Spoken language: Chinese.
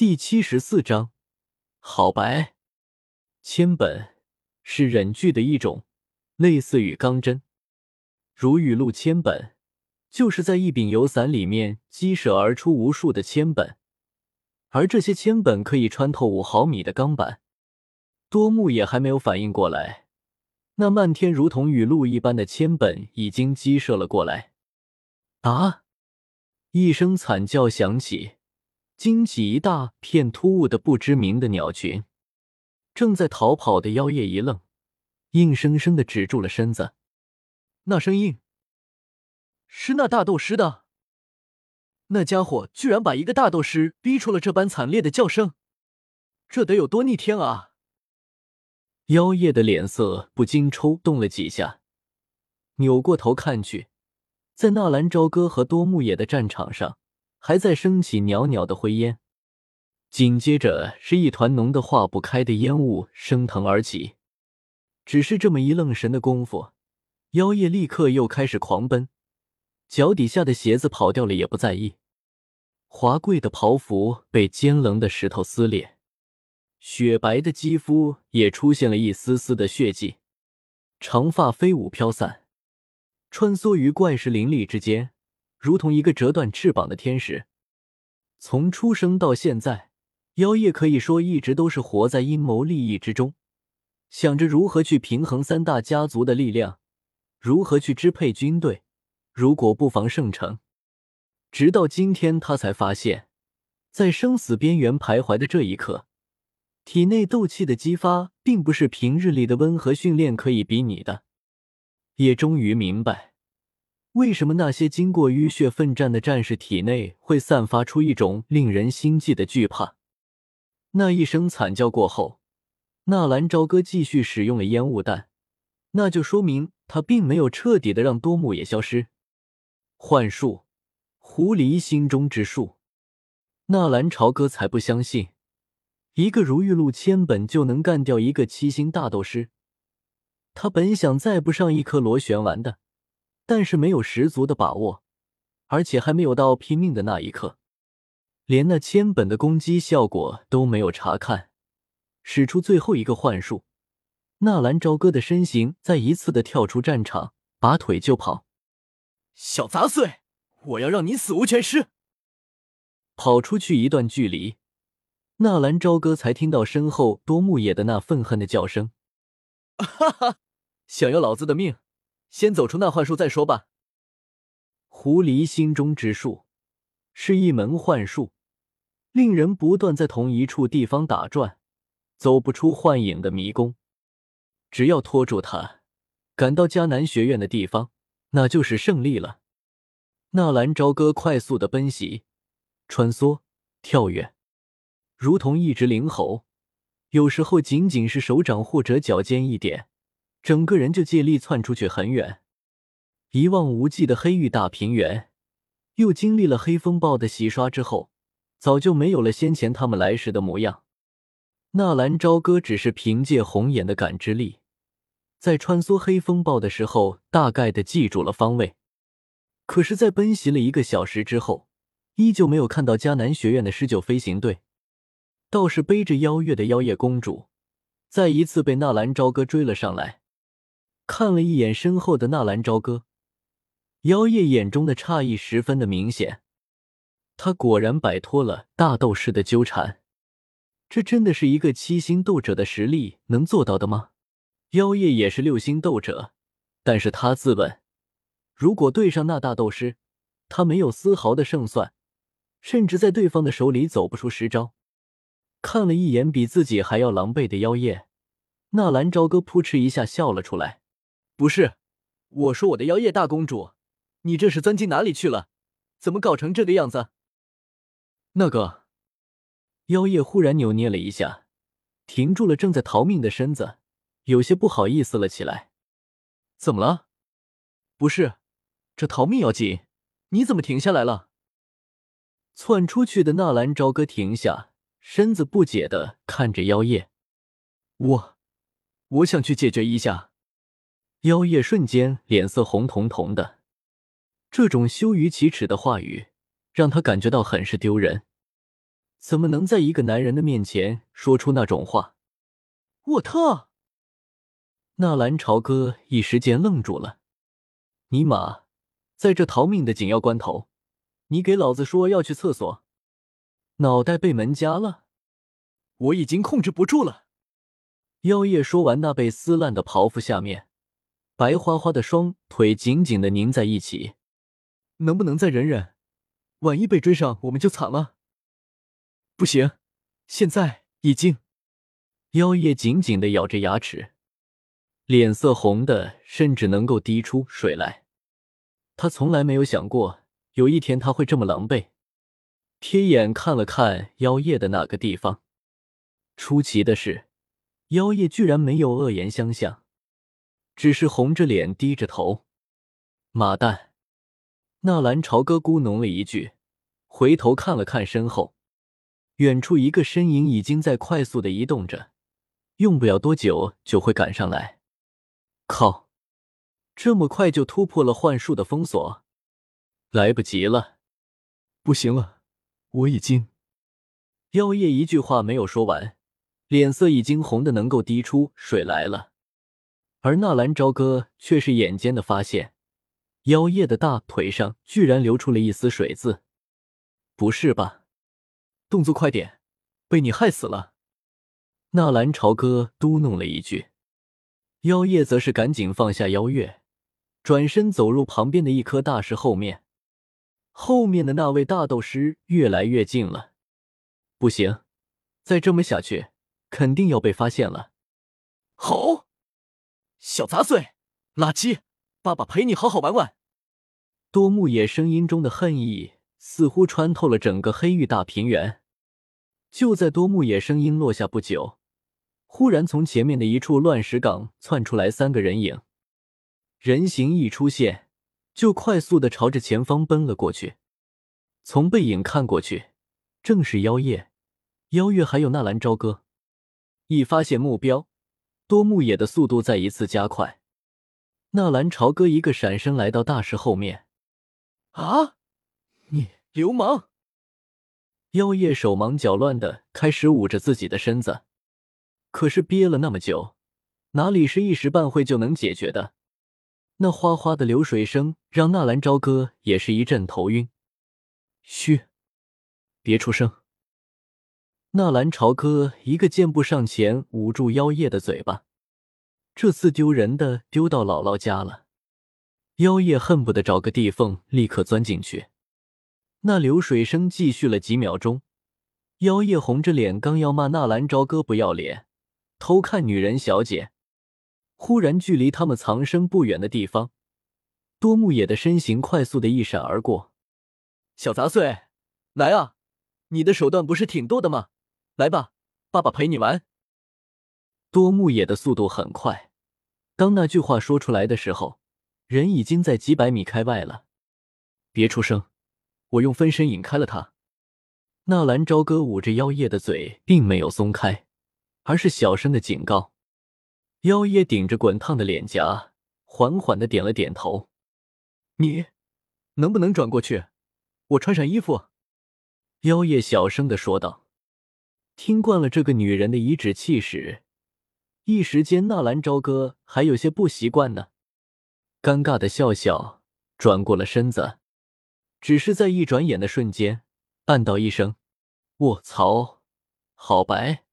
第七十四章，好白。铅本是忍具的一种，类似于钢针。如雨露铅本，就是在一柄油伞里面激射而出无数的铅本，而这些铅本可以穿透五毫米的钢板。多木也还没有反应过来。那漫天如同雨露一般的铅本已经激射了过来。啊！一声惨叫响起，惊起一大片突兀的不知名的鸟群。正在逃跑的妖夜一愣，硬生生的止住了身子。那声音是那大斗师的。那家伙居然把一个大斗师逼出了这般惨烈的叫声，这得有多逆天啊！妖夜的脸色不禁抽动了几下，扭过头看去，在纳兰朝歌和多木野的战场上，还在升起袅袅的灰烟，紧接着是一团浓得化不开的烟雾升腾而起。只是这么一愣神的功夫，妖夜立刻又开始狂奔，脚底下的鞋子跑掉了也不在意，华贵的袍服被尖棱的石头撕裂。雪白的肌肤也出现了一丝丝的血迹，长发飞舞飘散，穿梭于怪石林立之间，如同一个折断翅膀的天使。从出生到现在，妖夜可以说一直都是活在阴谋利益之中，想着如何去平衡三大家族的力量，如何去支配军队，如果不防圣城。直到今天，他才发现，在生死边缘徘徊的这一刻。体内斗气的激发，并不是平日里的温和训练可以比拟的。也终于明白，为什么那些经过浴血奋战的战士体内会散发出一种令人心悸的惧怕。那一声惨叫过后，纳兰朝歌继续使用了烟雾弹，那就说明他并没有彻底的让多木也消失。幻术，狐狸心中之术。纳兰朝歌才不相信。一个如玉露千本就能干掉一个七星大斗师，他本想再不上一颗螺旋丸的，但是没有十足的把握，而且还没有到拼命的那一刻，连那千本的攻击效果都没有查看，使出最后一个幻术，纳兰朝歌的身形再一次的跳出战场，拔腿就跑，小杂碎，我要让你死无全尸！跑出去一段距离。纳兰朝歌才听到身后多木野的那愤恨的叫声：“ 哈哈，想要老子的命，先走出那幻术再说吧。”狐狸心中之术是一门幻术，令人不断在同一处地方打转，走不出幻影的迷宫。只要拖住他，赶到迦南学院的地方，那就是胜利了。纳兰朝歌快速的奔袭、穿梭、跳跃。如同一只灵猴，有时候仅仅是手掌或者脚尖一点，整个人就借力窜出去很远。一望无际的黑玉大平原，又经历了黑风暴的洗刷之后，早就没有了先前他们来时的模样。纳兰朝歌只是凭借红眼的感知力，在穿梭黑风暴的时候，大概的记住了方位。可是，在奔袭了一个小时之后，依旧没有看到迦南学院的狮鹫飞行队。倒是背着妖月的妖夜公主，再一次被纳兰朝歌追了上来。看了一眼身后的纳兰朝歌，妖夜眼中的诧异十分的明显。他果然摆脱了大斗士的纠缠，这真的是一个七星斗者的实力能做到的吗？妖夜也是六星斗者，但是他自问，如果对上那大斗师，他没有丝毫的胜算，甚至在对方的手里走不出十招。看了一眼比自己还要狼狈的妖夜，纳兰朝歌扑哧一下笑了出来。不是，我说我的妖夜大公主，你这是钻进哪里去了？怎么搞成这个样子？那个妖夜忽然扭捏了一下，停住了正在逃命的身子，有些不好意思了起来。怎么了？不是，这逃命要紧，你怎么停下来了？窜出去的纳兰朝歌停下。身子不解的看着妖夜，我，我想去解决一下。妖夜瞬间脸色红彤彤的，这种羞于启齿的话语让他感觉到很是丢人。怎么能在一个男人的面前说出那种话？我特……纳兰朝歌一时间愣住了。尼玛，在这逃命的紧要关头，你给老子说要去厕所，脑袋被门夹了？我已经控制不住了。妖夜说完，那被撕烂的袍服下面，白花花的双腿紧紧的拧在一起。能不能再忍忍？万一被追上，我们就惨了。不行，现在已经。妖夜紧紧的咬着牙齿，脸色红的甚至能够滴出水来。他从来没有想过有一天他会这么狼狈。瞥眼看了看妖夜的那个地方，出奇的是，妖夜居然没有恶言相向，只是红着脸低着头。妈蛋！纳兰朝歌咕哝了一句，回头看了看身后，远处一个身影已经在快速的移动着，用不了多久就会赶上来。靠！这么快就突破了幻术的封锁，来不及了！不行了，我已经……妖夜一句话没有说完，脸色已经红的能够滴出水来了，而纳兰朝歌却是眼尖的发现。妖夜的大腿上居然流出了一丝水渍，不是吧？动作快点，被你害死了！纳兰朝歌嘟哝了一句，妖夜则是赶紧放下妖月，转身走入旁边的一颗大石后面。后面的那位大斗师越来越近了，不行，再这么下去，肯定要被发现了！好！小杂碎，垃圾！爸爸陪你好好玩玩。多木野声音中的恨意似乎穿透了整个黑域大平原。就在多木野声音落下不久，忽然从前面的一处乱石岗窜出来三个人影，人形一出现，就快速的朝着前方奔了过去。从背影看过去，正是妖夜、妖月还有纳兰朝歌。一发现目标，多木野的速度再一次加快。纳兰朝歌一个闪身来到大石后面，啊！你流氓！妖夜手忙脚乱的开始捂着自己的身子，可是憋了那么久，哪里是一时半会就能解决的？那哗哗的流水声让纳兰朝歌也是一阵头晕。嘘，别出声！纳兰朝歌一个箭步上前，捂住妖夜的嘴巴。这次丢人的丢到姥姥家了，妖夜恨不得找个地缝立刻钻进去。那流水声继续了几秒钟，妖夜红着脸刚要骂纳兰朝歌不要脸，偷看女人小姐，忽然距离他们藏身不远的地方，多木野的身形快速的一闪而过。小杂碎，来啊，你的手段不是挺多的吗？来吧，爸爸陪你玩。多木野的速度很快。当那句话说出来的时候，人已经在几百米开外了。别出声，我用分身引开了他。纳兰朝歌捂着妖夜的嘴，并没有松开，而是小声的警告。妖夜顶着滚烫的脸颊，缓缓的点了点头。你能不能转过去？我穿上衣服。妖夜小声的说道。听惯了这个女人的颐指气使。一时间，纳兰朝歌还有些不习惯呢，尴尬的笑笑，转过了身子。只是在一转眼的瞬间，暗道一声：“卧槽，好白。”